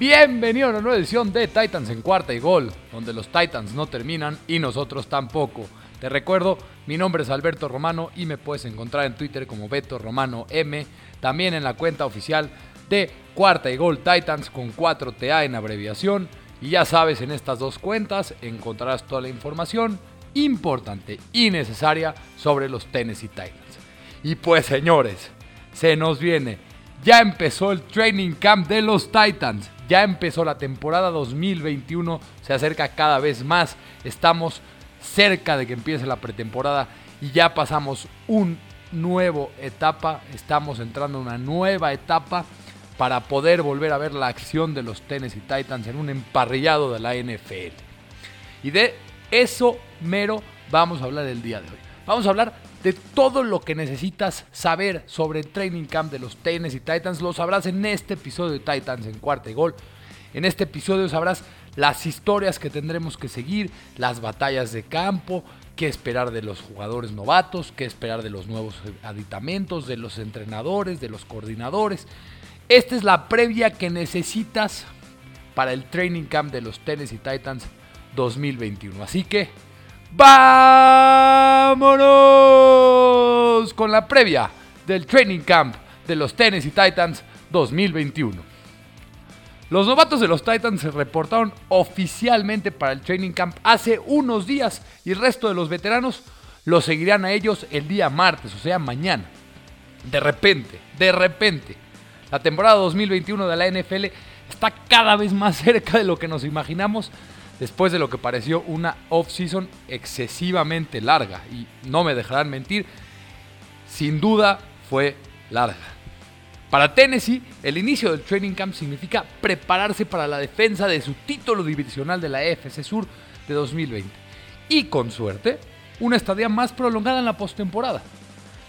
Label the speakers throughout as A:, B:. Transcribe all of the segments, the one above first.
A: Bienvenido a una nueva edición de Titans en cuarta y gol, donde los Titans no terminan y nosotros tampoco. Te recuerdo, mi nombre es Alberto Romano y me puedes encontrar en Twitter como Beto Romano M, también en la cuenta oficial de Cuarta y Gol Titans con 4TA en abreviación. Y ya sabes, en estas dos cuentas encontrarás toda la información importante y necesaria sobre los Tennessee Titans. Y pues señores, se nos viene. Ya empezó el training camp de los Titans. Ya empezó la temporada 2021. Se acerca cada vez más. Estamos cerca de que empiece la pretemporada. Y ya pasamos una nueva etapa. Estamos entrando a una nueva etapa para poder volver a ver la acción de los Tennessee Titans en un emparrillado de la NFL. Y de eso mero vamos a hablar el día de hoy. Vamos a hablar de todo lo que necesitas saber sobre el training camp de los Tennessee Titans. Lo sabrás en este episodio de Titans en cuarta y gol. En este episodio sabrás las historias que tendremos que seguir, las batallas de campo, qué esperar de los jugadores novatos, qué esperar de los nuevos aditamentos, de los entrenadores, de los coordinadores. Esta es la previa que necesitas para el training camp de los Tennessee Titans 2021. Así que vámonos con la previa del training camp de los Tennessee Titans 2021. Los novatos de los Titans se reportaron oficialmente para el training camp hace unos días y el resto de los veteranos lo seguirán a ellos el día martes, o sea, mañana. De repente, de repente, la temporada 2021 de la NFL está cada vez más cerca de lo que nos imaginamos después de lo que pareció una off-season excesivamente larga. Y no me dejarán mentir, sin duda fue larga. Para Tennessee, el inicio del training camp significa prepararse para la defensa de su título divisional de la EFC Sur de 2020. Y con suerte, una estadía más prolongada en la postemporada.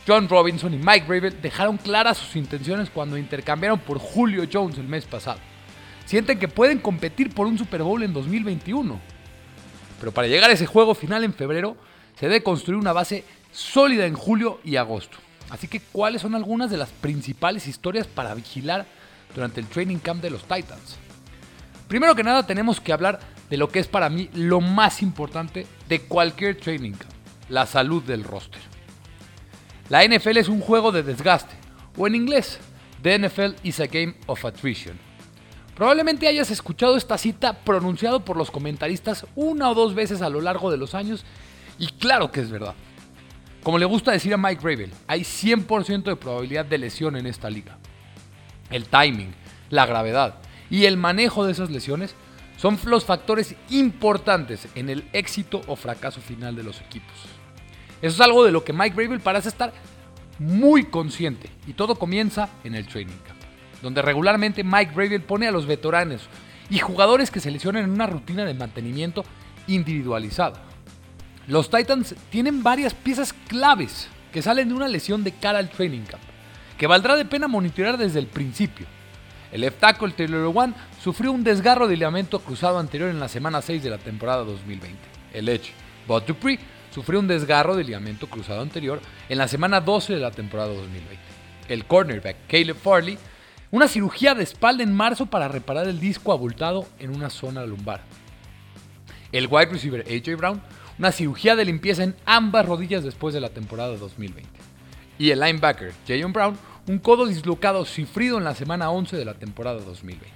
A: John Robinson y Mike Rabel dejaron claras sus intenciones cuando intercambiaron por Julio Jones el mes pasado. Sienten que pueden competir por un Super Bowl en 2021. Pero para llegar a ese juego final en febrero, se debe construir una base sólida en julio y agosto. Así que, ¿cuáles son algunas de las principales historias para vigilar durante el training camp de los Titans? Primero que nada, tenemos que hablar de lo que es para mí lo más importante de cualquier training camp, la salud del roster. La NFL es un juego de desgaste, o en inglés, The NFL is a game of attrition. Probablemente hayas escuchado esta cita pronunciado por los comentaristas una o dos veces a lo largo de los años, y claro que es verdad. Como le gusta decir a Mike Rabel, hay 100% de probabilidad de lesión en esta liga. El timing, la gravedad y el manejo de esas lesiones son los factores importantes en el éxito o fracaso final de los equipos. Eso es algo de lo que Mike Rabel parece estar muy consciente y todo comienza en el training camp, donde regularmente Mike Rabel pone a los veteranos y jugadores que se lesionan en una rutina de mantenimiento individualizada. Los Titans tienen varias piezas claves que salen de una lesión de cara al training camp, que valdrá de pena monitorear desde el principio. El left tackle Taylor One sufrió un desgarro de ligamento cruzado anterior en la semana 6 de la temporada 2020. El Edge, Bud Dupree, sufrió un desgarro de ligamento cruzado anterior en la semana 12 de la temporada 2020. El cornerback Caleb Farley, una cirugía de espalda en marzo para reparar el disco abultado en una zona lumbar. El wide receiver AJ Brown, una cirugía de limpieza en ambas rodillas después de la temporada 2020. Y el linebacker Jayon Brown, un codo dislocado sufrido en la semana 11 de la temporada 2020.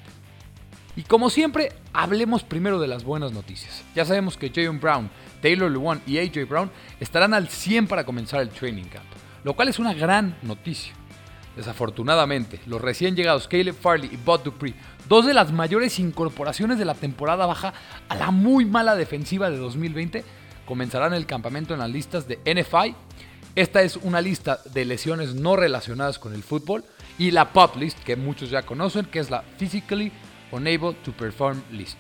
A: Y como siempre, hablemos primero de las buenas noticias. Ya sabemos que Jayon Brown, Taylor Lewan y AJ Brown estarán al 100 para comenzar el training camp, lo cual es una gran noticia. Desafortunadamente, los recién llegados Caleb Farley y Bud Dupree, dos de las mayores incorporaciones de la temporada baja a la muy mala defensiva de 2020, comenzarán el campamento en las listas de NFI. Esta es una lista de lesiones no relacionadas con el fútbol y la PUP list, que muchos ya conocen, que es la Physically Unable to Perform list.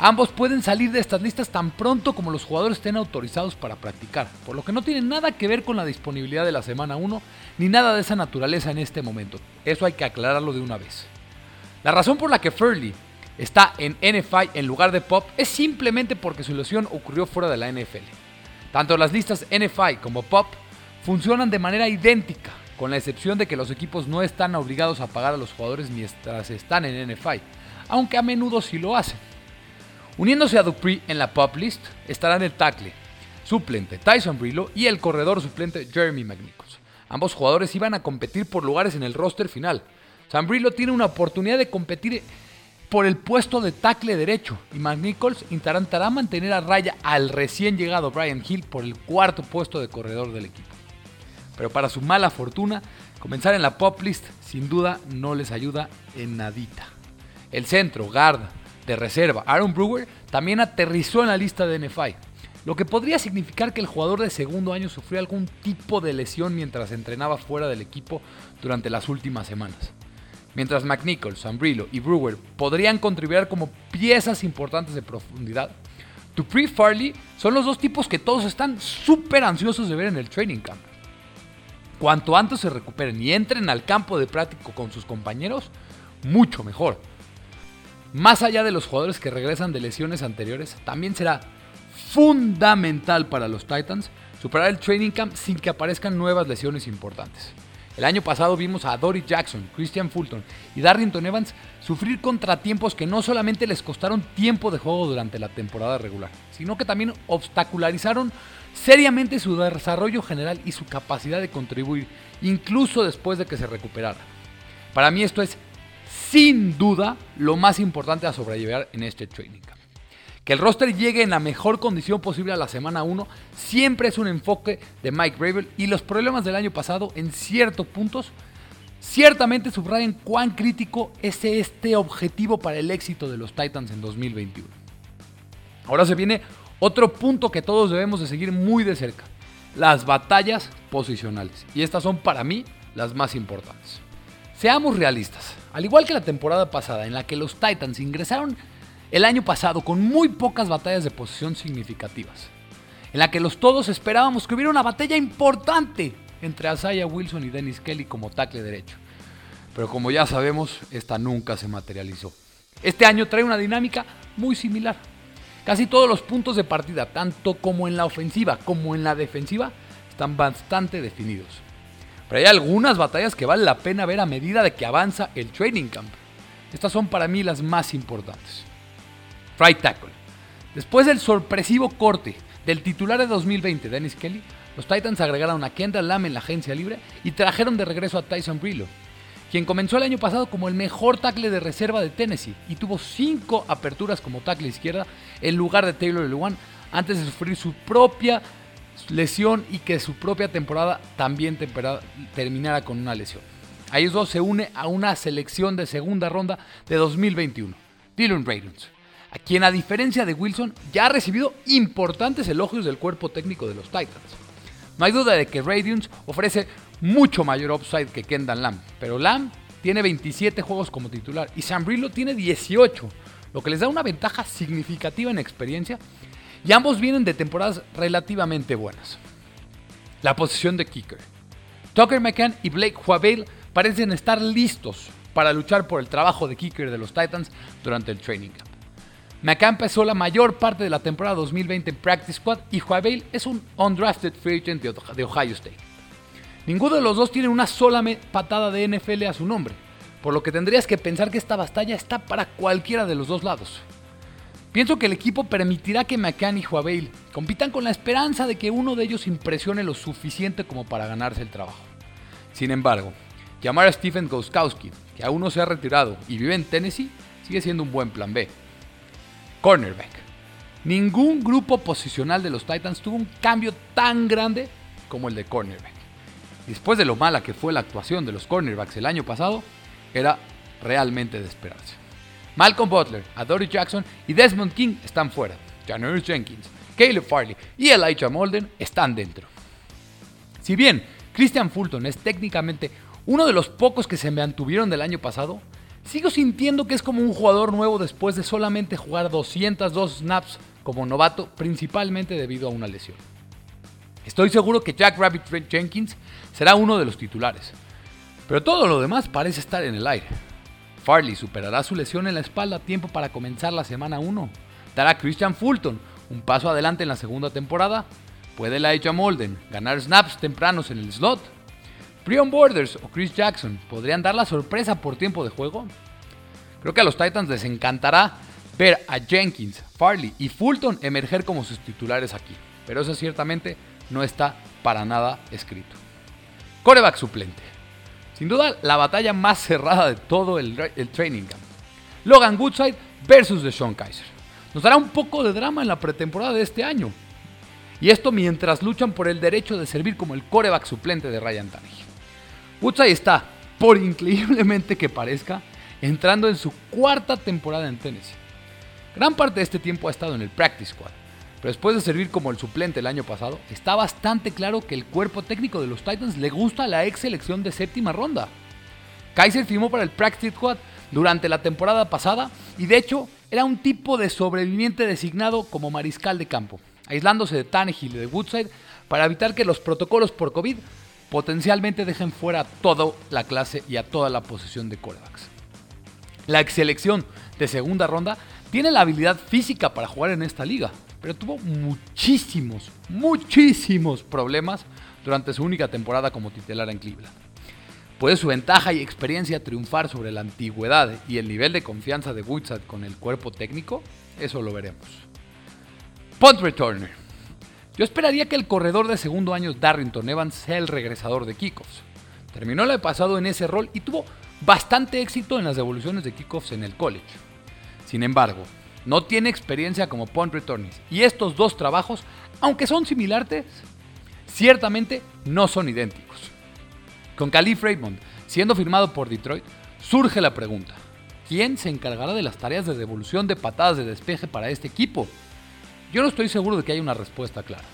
A: Ambos pueden salir de estas listas tan pronto como los jugadores estén autorizados para practicar, por lo que no tienen nada que ver con la disponibilidad de la semana 1 ni nada de esa naturaleza en este momento. Eso hay que aclararlo de una vez. La razón por la que Furley está en NFI en lugar de POP es simplemente porque su lesión ocurrió fuera de la NFL. Tanto las listas NFI como POP funcionan de manera idéntica, con la excepción de que los equipos no están obligados a pagar a los jugadores mientras están en NFI. aunque a menudo sí lo hacen. Uniéndose a Dupree en la pop list estarán el tackle suplente Tyson Brillo y el corredor suplente Jeremy McNichols. Ambos jugadores iban a competir por lugares en el roster final. Sam Brillo tiene una oportunidad de competir por el puesto de tackle derecho y McNichols intentará mantener a raya al recién llegado Brian Hill por el cuarto puesto de corredor del equipo. Pero para su mala fortuna, comenzar en la pop list sin duda no les ayuda en nadita. El centro, guard de reserva, Aaron Brewer, también aterrizó en la lista de NFI, lo que podría significar que el jugador de segundo año sufrió algún tipo de lesión mientras entrenaba fuera del equipo durante las últimas semanas. Mientras McNichols, Sambrilo y Brewer podrían contribuir como piezas importantes de profundidad, Dupree Farley son los dos tipos que todos están súper ansiosos de ver en el training camp. Cuanto antes se recuperen y entren al campo de práctico con sus compañeros, mucho mejor. Más allá de los jugadores que regresan de lesiones anteriores, también será fundamental para los Titans superar el training camp sin que aparezcan nuevas lesiones importantes. El año pasado vimos a Dory Jackson, Christian Fulton y Darrington Evans sufrir contratiempos que no solamente les costaron tiempo de juego durante la temporada regular, sino que también obstacularizaron seriamente su desarrollo general y su capacidad de contribuir, incluso después de que se recuperara. Para mí esto es sin duda lo más importante a sobrellevar en este training camp. Que el roster llegue en la mejor condición posible a la semana 1 siempre es un enfoque de Mike Gravel y los problemas del año pasado en ciertos puntos ciertamente subrayan cuán crítico es este objetivo para el éxito de los Titans en 2021. Ahora se viene otro punto que todos debemos de seguir muy de cerca, las batallas posicionales. Y estas son para mí las más importantes. Seamos realistas, al igual que la temporada pasada en la que los Titans ingresaron el año pasado con muy pocas batallas de posición significativas, en la que los todos esperábamos que hubiera una batalla importante entre Asaya Wilson y Dennis Kelly como tackle derecho. Pero como ya sabemos, esta nunca se materializó. Este año trae una dinámica muy similar. Casi todos los puntos de partida, tanto como en la ofensiva como en la defensiva, están bastante definidos. Pero hay algunas batallas que vale la pena ver a medida de que avanza el training camp. Estas son para mí las más importantes. Right tackle. Después del sorpresivo corte del titular de 2020, Dennis Kelly, los Titans agregaron a Kendall Lamb en la agencia libre y trajeron de regreso a Tyson Brillo, quien comenzó el año pasado como el mejor tackle de reserva de Tennessee y tuvo cinco aperturas como tackle izquierda en lugar de Taylor Lewan antes de sufrir su propia lesión y que su propia temporada también terminara con una lesión. A ellos dos se une a una selección de segunda ronda de 2021, Dylan Ravens a quien a diferencia de Wilson ya ha recibido importantes elogios del cuerpo técnico de los Titans. No hay duda de que Radiance ofrece mucho mayor upside que Kendall Lamb, pero Lamb tiene 27 juegos como titular y Sam Brillo tiene 18, lo que les da una ventaja significativa en experiencia y ambos vienen de temporadas relativamente buenas. La posición de kicker. Tucker McCann y Blake Huavale parecen estar listos para luchar por el trabajo de kicker de los Titans durante el training camp. McCann pasó la mayor parte de la temporada 2020 en Practice Squad y Huavale es un undrafted free agent de Ohio State. Ninguno de los dos tiene una sola patada de NFL a su nombre, por lo que tendrías que pensar que esta batalla está para cualquiera de los dos lados. Pienso que el equipo permitirá que McCann y Huavale compitan con la esperanza de que uno de ellos impresione lo suficiente como para ganarse el trabajo. Sin embargo, llamar a Stephen Goskowski, que aún no se ha retirado y vive en Tennessee, sigue siendo un buen plan B. Cornerback. Ningún grupo posicional de los Titans tuvo un cambio tan grande como el de cornerback. Después de lo mala que fue la actuación de los cornerbacks el año pasado, era realmente de esperarse. Malcolm Butler, Adoree Jackson y Desmond King están fuera. Janoris Jenkins, Caleb Farley y Elijah Molden están dentro. Si bien Christian Fulton es técnicamente uno de los pocos que se mantuvieron del año pasado, Sigo sintiendo que es como un jugador nuevo después de solamente jugar 202 snaps como novato, principalmente debido a una lesión. Estoy seguro que Jack Rabbit Jenkins será uno de los titulares, pero todo lo demás parece estar en el aire. Farley superará su lesión en la espalda a tiempo para comenzar la semana 1. Dará Christian Fulton un paso adelante en la segunda temporada. ¿Puede Elijah Molden ganar snaps tempranos en el slot? Brian Borders o Chris Jackson podrían dar la sorpresa por tiempo de juego. Creo que a los Titans les encantará ver a Jenkins, Farley y Fulton emerger como sus titulares aquí, pero eso ciertamente no está para nada escrito. Coreback suplente. Sin duda, la batalla más cerrada de todo el, training camp. Logan Woodside versus Deshaun Kaiser. Nos dará un poco de drama en la pretemporada de este año. Y esto mientras luchan por el derecho de servir como el coreback suplente de Ryan Tannehill. Woodside está, por increíblemente que parezca, entrando en su cuarta temporada en Tennessee. Gran parte de este tiempo ha estado en el practice squad, pero después de servir como el suplente el año pasado, está bastante claro que el cuerpo técnico de los Titans le gusta la ex selección de séptima ronda. Kaiser firmó para el practice squad durante la temporada pasada y de hecho era un tipo de sobreviviente designado como mariscal de campo, aislándose de Tannehill y de Woodside para evitar que los protocolos por COVID potencialmente dejen fuera a toda la clase y a toda la posesión de corebacks. La ex selección de segunda ronda tiene la habilidad física para jugar en esta liga, pero tuvo muchísimos, muchísimos problemas durante su única temporada como titular en Cleveland. ¿Puede su ventaja y experiencia triunfar sobre la antigüedad y el nivel de confianza de Woodside con el cuerpo técnico? Eso lo veremos. Punt returner. Yo esperaría que el corredor de segundo año Darrington Evans sea el regresador de kickoffs. Terminó el pasado en ese rol y tuvo bastante éxito en las devoluciones de kickoffs en el college. Sin embargo, no tiene experiencia como punt returns y estos dos trabajos, aunque son similares, ciertamente no son idénticos. Con Calif Raymond siendo firmado por Detroit, surge la pregunta, ¿quién se encargará de las tareas de devolución de patadas de despeje para este equipo? Yo no estoy seguro de que haya una respuesta clara.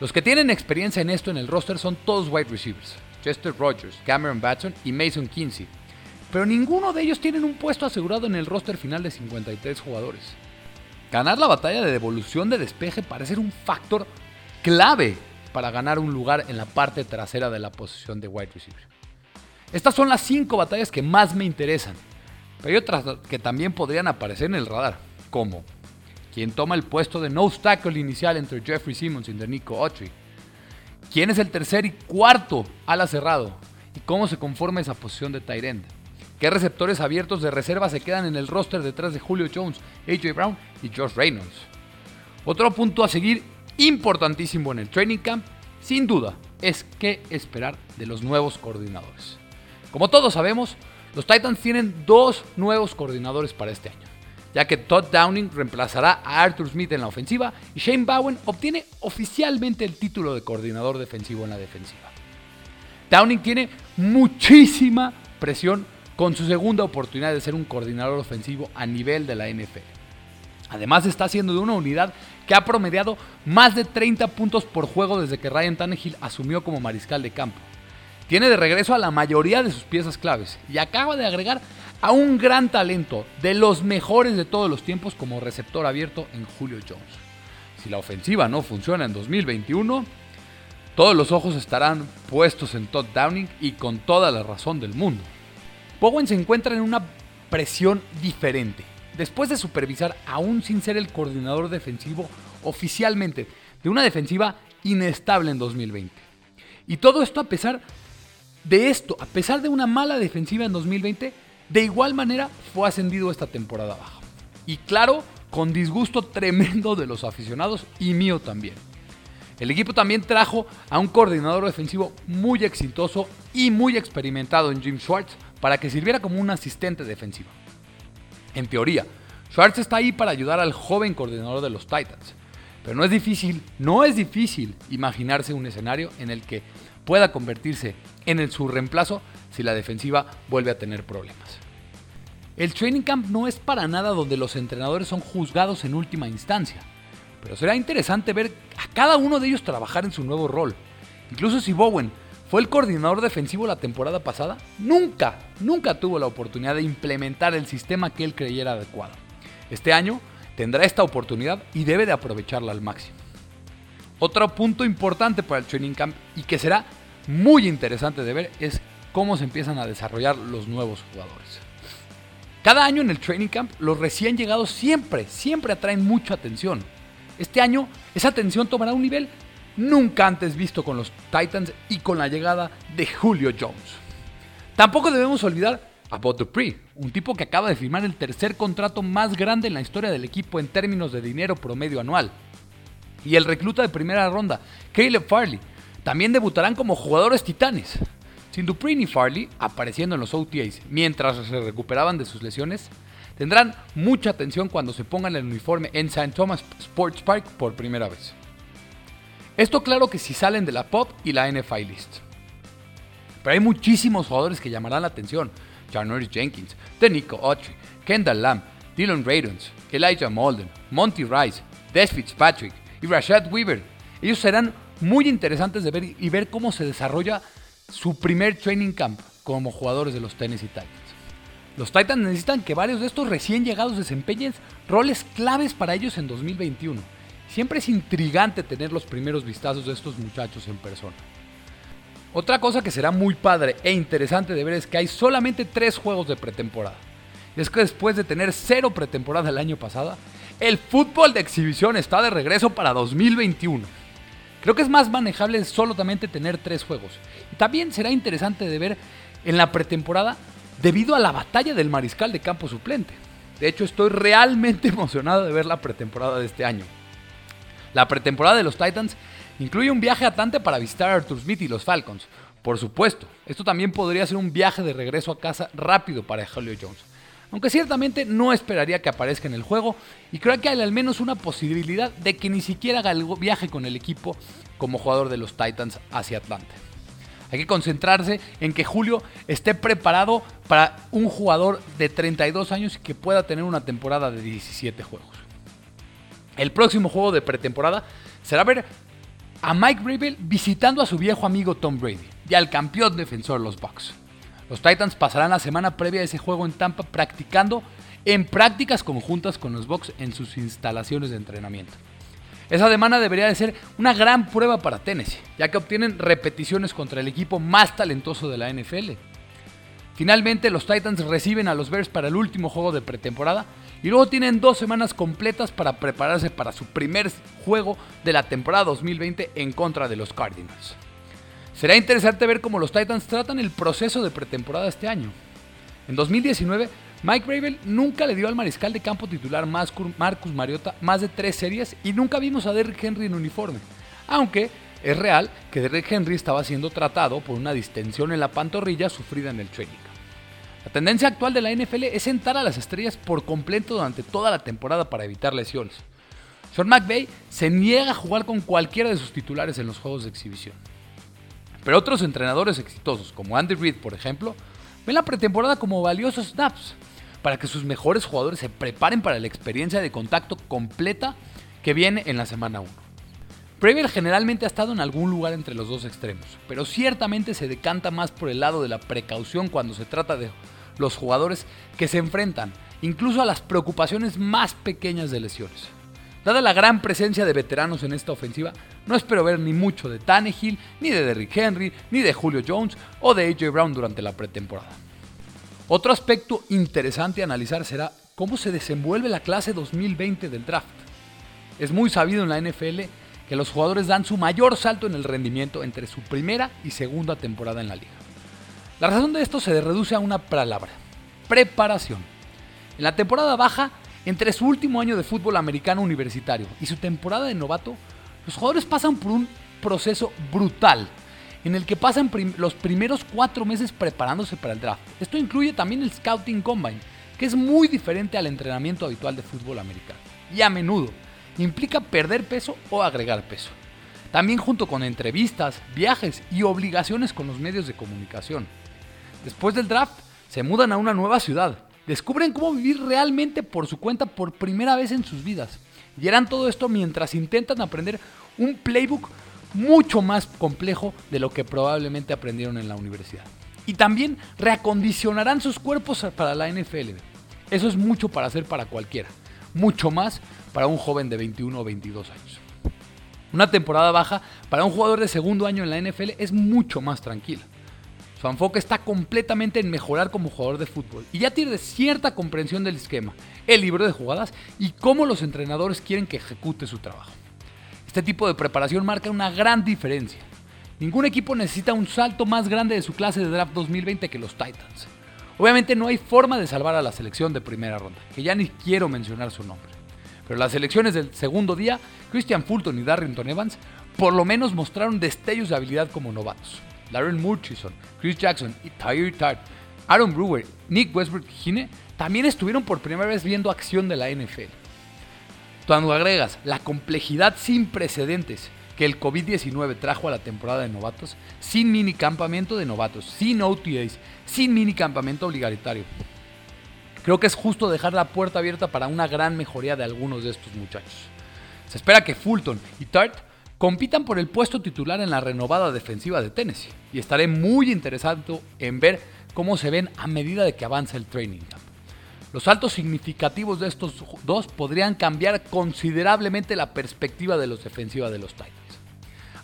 A: Los que tienen experiencia en esto en el roster son todos wide receivers, Chester Rogers, Cameron Batson y Mason Kinsey, pero ninguno de ellos tienen un puesto asegurado en el roster final de 53 jugadores. Ganar la batalla de devolución de despeje parece ser un factor clave para ganar un lugar en la parte trasera de la posición de wide receiver. Estas son las 5 batallas que más me interesan, pero hay otras que también podrían aparecer en el radar, como quién toma el puesto de no tackle inicial entre Jeffrey Simmons y Nico Autry, quién es el tercer y cuarto ala cerrado y cómo se conforma esa posición de tight end. ¿Qué receptores abiertos de reserva se quedan en el roster detrás de Julio Jones, AJ Brown y Josh Reynolds? Otro punto a seguir importantísimo en el training camp, sin duda, es qué esperar de los nuevos coordinadores. Como todos sabemos, los Titans tienen dos nuevos coordinadores para este año, ya que Todd Downing reemplazará a Arthur Smith en la ofensiva y Shane Bowen obtiene oficialmente el título de coordinador defensivo en la defensiva. Downing tiene muchísima presión con su segunda oportunidad de ser un coordinador ofensivo a nivel de la NFL. Además está haciendo de una unidad que ha promediado más de 30 puntos por juego desde que Ryan Tannehill asumió como mariscal de campo. Tiene de regreso a la mayoría de sus piezas claves y acaba de agregar a un gran talento de los mejores de todos los tiempos como receptor abierto en Julio Jones. Si la ofensiva no funciona en 2021, todos los ojos estarán puestos en Todd Downing y con toda la razón del mundo. Bowen se encuentra en una presión diferente. Después de supervisar, aún sin ser el coordinador defensivo oficialmente, de una defensiva inestable en 2020. Y todo esto a pesar de esto, a pesar de una mala defensiva en 2020, de igual manera fue ascendido esta temporada baja. Y claro, con disgusto tremendo de los aficionados y mío también. El equipo también trajo a un coordinador defensivo muy exitoso y muy experimentado en Jim Schwartz para que sirviera como un asistente defensivo. En teoría, Schwartz está ahí para ayudar al joven coordinador de los Titans, pero no es difícil, no es difícil imaginarse un escenario en el que pueda convertirse en el, su reemplazo si la defensiva vuelve a tener problemas. El training camp no es para nada donde los entrenadores son juzgados en última instancia, pero será interesante ver a cada uno de ellos trabajar en su nuevo rol. Incluso si Bowen fue el coordinador defensivo la temporada pasada, nunca, nunca tuvo la oportunidad de implementar el sistema que él creyera adecuado. Este año tendrá esta oportunidad y debe de aprovecharla al máximo. Otro punto importante para el training camp y que será muy interesante de ver es cómo se empiezan a desarrollar los nuevos jugadores. Cada año en el training camp los recién llegados siempre, siempre atraen mucha atención. Este año esa atención tomará un nivel nunca antes visto con los Titans y con la llegada de Julio Jones. Tampoco debemos olvidar a Bud Dupree, un tipo que acaba de firmar el tercer contrato más grande en la historia del equipo en términos de dinero promedio anual. Y el recluta de primera ronda, Caleb Farley, también debutarán como jugadores titanes. Sin Dupree ni Farley apareciendo en los OTAs mientras se recuperaban de sus lesiones, tendrán mucha atención cuando se pongan el uniforme en St. Thomas Sports Park por primera vez. Esto claro que si salen de la POP y la NFL List. Pero hay muchísimos jugadores que llamarán la atención. Janoris Jenkins, Denico Autry, Kendall Lamb, Dylan Radons, Elijah Molden, Monty Rice, Des Fitzpatrick y Rashad Weaver. Ellos serán muy interesantes de ver y ver cómo se desarrolla su primer training camp como jugadores de los Tennessee Titans. Los Titans necesitan que varios de estos recién llegados desempeñen roles claves para ellos en 2021. Siempre es intrigante tener los primeros vistazos de estos muchachos en persona. Otra cosa que será muy padre e interesante de ver es que hay solamente tres juegos de pretemporada. Es que después de tener cero pretemporada el año pasado, el fútbol de exhibición está de regreso para 2021. Creo que es más manejable solamente tener tres juegos. Y también será interesante de ver en la pretemporada debido a la batalla del mariscal de campo suplente. De hecho, estoy realmente emocionado de ver la pretemporada de este año. La pretemporada de los Titans incluye un viaje a Atlanta para visitar a Arthur Smith y los Falcons. Por supuesto, esto también podría ser un viaje de regreso a casa rápido para Julio Jones. Aunque ciertamente no esperaría que aparezca en el juego y creo que hay al menos una posibilidad de que ni siquiera haga el viaje con el equipo como jugador de los Titans hacia Atlanta. Hay que concentrarse en que Julio esté preparado para un jugador de 32 años y que pueda tener una temporada de 17 juegos. El próximo juego de pretemporada será ver a Mike Rabel visitando a su viejo amigo Tom Brady y al campeón defensor los Bucks. Los Titans pasarán la semana previa a ese juego en Tampa practicando en prácticas conjuntas con los Bucks en sus instalaciones de entrenamiento. Esa semana debería de ser una gran prueba para Tennessee, ya que obtienen repeticiones contra el equipo más talentoso de la NFL. Finalmente, los Titans reciben a los Bears para el último juego de pretemporada y luego tienen dos semanas completas para prepararse para su primer juego de la temporada 2020 en contra de los Cardinals. Será interesante ver cómo los Titans tratan el proceso de pretemporada este año. En 2019, Mike Rabel nunca le dio al mariscal de campo titular Marcus Mariota más de tres series y nunca vimos a Derrick Henry en uniforme. Aunque es real que Derrick Henry estaba siendo tratado por una distensión en la pantorrilla sufrida en el training. La tendencia actual de la NFL es sentar a las estrellas por completo durante toda la temporada para evitar lesiones. Sean McVay se niega a jugar con cualquiera de sus titulares en los juegos de exhibición. Pero otros entrenadores exitosos, como Andy Reid por ejemplo, ven la pretemporada como valiosos snaps para que sus mejores jugadores se preparen para la experiencia de contacto completa que viene en la semana 1. Previer generalmente ha estado en algún lugar entre los dos extremos, pero ciertamente se decanta más por el lado de la precaución cuando se trata de los jugadores que se enfrentan incluso a las preocupaciones más pequeñas de lesiones. Dada la gran presencia de veteranos en esta ofensiva, no espero ver ni mucho de Tannehill, ni de Derrick Henry, ni de Julio Jones o de AJ Brown durante la pretemporada. Otro aspecto interesante a analizar será cómo se desenvuelve la clase 2020 del draft. Es muy sabido en la NFL que los jugadores dan su mayor salto en el rendimiento entre su primera y segunda temporada en la liga. La razón de esto se reduce a una palabra, preparación. En la temporada baja, entre su último año de fútbol americano universitario y su temporada de novato, los jugadores pasan por un proceso brutal en el que pasan los primeros cuatro meses preparándose para el draft. Esto incluye también el Scouting Combine, que es muy diferente al entrenamiento habitual de fútbol americano. Y a menudo implica perder peso o agregar peso. También junto con entrevistas, viajes y obligaciones con los medios de comunicación. Después del draft, se mudan a una nueva ciudad. Descubren cómo vivir realmente por su cuenta por primera vez en sus vidas. Y harán todo esto mientras intentan aprender un playbook mucho más complejo de lo que probablemente aprendieron en la universidad. Y también reacondicionarán sus cuerpos para la NFL. Eso es mucho para hacer para cualquiera. Mucho más para un joven de 21 o 22 años. Una temporada baja para un jugador de segundo año en la NFL es mucho más tranquila. Su enfoque está completamente en mejorar como jugador de fútbol y ya tiene cierta comprensión del esquema, el libro de jugadas y cómo los entrenadores quieren que ejecute su trabajo. Este tipo de preparación marca una gran diferencia. Ningún equipo necesita un salto más grande de su clase de draft 2020 que los Titans. Obviamente no hay forma de salvar a la selección de primera ronda, que ya ni quiero mencionar su nombre. Pero las selecciones del segundo día, Christian Fulton y Darrington Evans, por lo menos mostraron destellos de habilidad como novatos. Larry Murchison, Chris Jackson y Tyre Tart, Aaron Brewer, Nick Westbrook Gine también estuvieron por primera vez viendo acción de la NFL. Cuando agregas la complejidad sin precedentes que el COVID-19 trajo a la temporada de novatos, sin mini campamento de novatos, sin OTAs, sin mini campamento obligatorio. Creo que es justo dejar la puerta abierta para una gran mejoría de algunos de estos muchachos. Se espera que Fulton y Tart compitan por el puesto titular en la renovada defensiva de Tennessee y estaré muy interesado en ver cómo se ven a medida de que avanza el training camp. Los saltos significativos de estos dos podrían cambiar considerablemente la perspectiva de los defensivas de los Titans.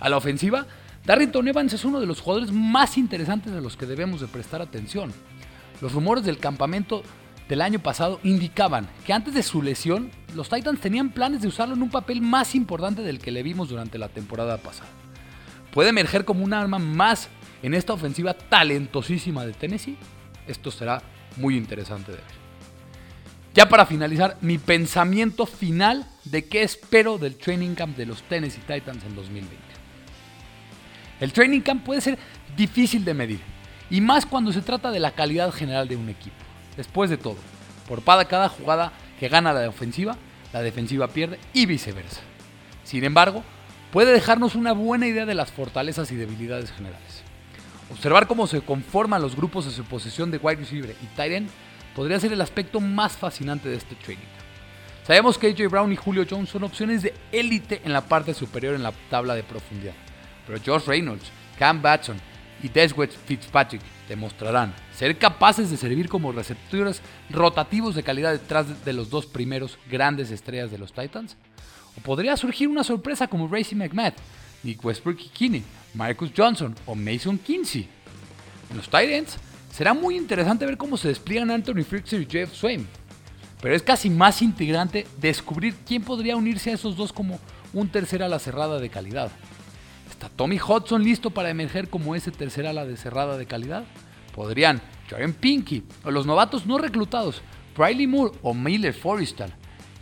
A: A la ofensiva, Darrington Evans es uno de los jugadores más interesantes a los que debemos de prestar atención. Los rumores del campamento del año pasado indicaban que antes de su lesión, los Titans tenían planes de usarlo en un papel más importante del que le vimos durante la temporada pasada. ¿Puede emerger como un arma más en esta ofensiva talentosísima de Tennessee? Esto será muy interesante de ver. Ya para finalizar, mi pensamiento final de qué espero del training camp de los Tennessee Titans en 2020. El training camp puede ser difícil de medir, y más cuando se trata de la calidad general de un equipo. Después de todo, por cada jugada que gana la ofensiva, la defensiva pierde y viceversa. Sin embargo, puede dejarnos una buena idea de las fortalezas y debilidades generales. Observar cómo se conforman los grupos de su posición de wide receiver y tight end podría ser el aspecto más fascinante de este training. Sabemos que AJ Brown y Julio Jones son opciones de élite en la parte superior en la tabla de profundidad, pero Josh Reynolds, Cam Batson y Deswet Fitzpatrick demostrarán ser capaces de servir como receptores rotativos de calidad detrás de los dos primeros grandes estrellas de los Titans. O podría surgir una sorpresa como Racy McMahon, Nick Westbrook Kinney, Marcus Johnson o Mason Kinsey. En los Titans Será muy interesante ver cómo se despliegan Anthony Frickser y Jeff Swain. Pero es casi más integrante descubrir quién podría unirse a esos dos como un tercer ala cerrada de calidad. ¿Está Tommy Hudson listo para emerger como ese tercer ala de cerrada de calidad? Podrían Jaren Pinky o los novatos no reclutados, Riley Moore o Miller Forrestal,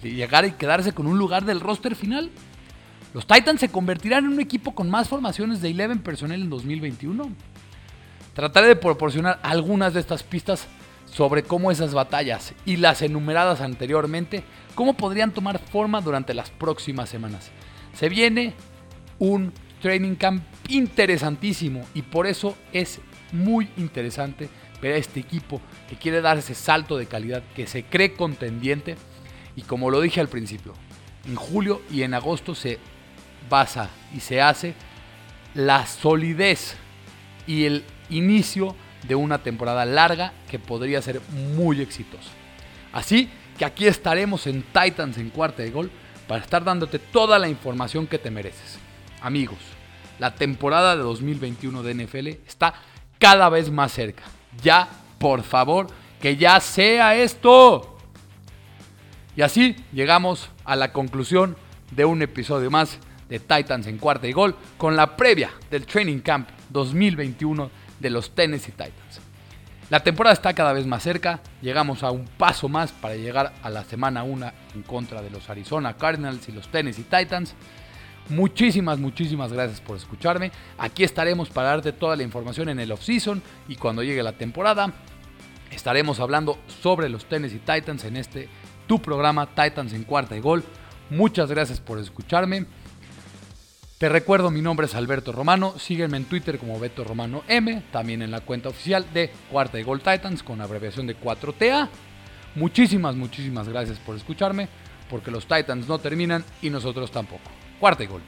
A: llegar y quedarse con un lugar del roster final. Los Titans se convertirán en un equipo con más formaciones de 11 personal en 2021. Trataré de proporcionar algunas de estas pistas sobre cómo esas batallas y las enumeradas anteriormente, cómo podrían tomar forma durante las próximas semanas. Se viene un training camp interesantísimo y por eso es muy interesante ver a este equipo que quiere dar ese salto de calidad, que se cree contendiente y como lo dije al principio, en julio y en agosto se basa y se hace la solidez y el inicio de una temporada larga que podría ser muy exitosa. Así que aquí estaremos en Titans en cuarta de gol para estar dándote toda la información que te mereces. Amigos, la temporada de 2021 de NFL está cada vez más cerca. Ya, por favor, que ya sea esto. Y así llegamos a la conclusión de un episodio más de Titans en cuarta y gol con la previa del Training Camp 2021 de los Tennessee Titans. La temporada está cada vez más cerca, llegamos a un paso más para llegar a la semana 1 en contra de los Arizona Cardinals y los Tennessee Titans. Muchísimas, muchísimas gracias por escucharme. Aquí estaremos para darte toda la información en el off-season y cuando llegue la temporada estaremos hablando sobre los Tennessee Titans en este tu programa Titans en cuarta y gol. Muchas gracias por escucharme. Te recuerdo, mi nombre es Alberto Romano, sígueme en Twitter como Beto Romano M, también en la cuenta oficial de Cuarta y Gol Titans con abreviación de 4TA. Muchísimas, muchísimas gracias por escucharme, porque los Titans no terminan y nosotros tampoco. Cuarta y Gol.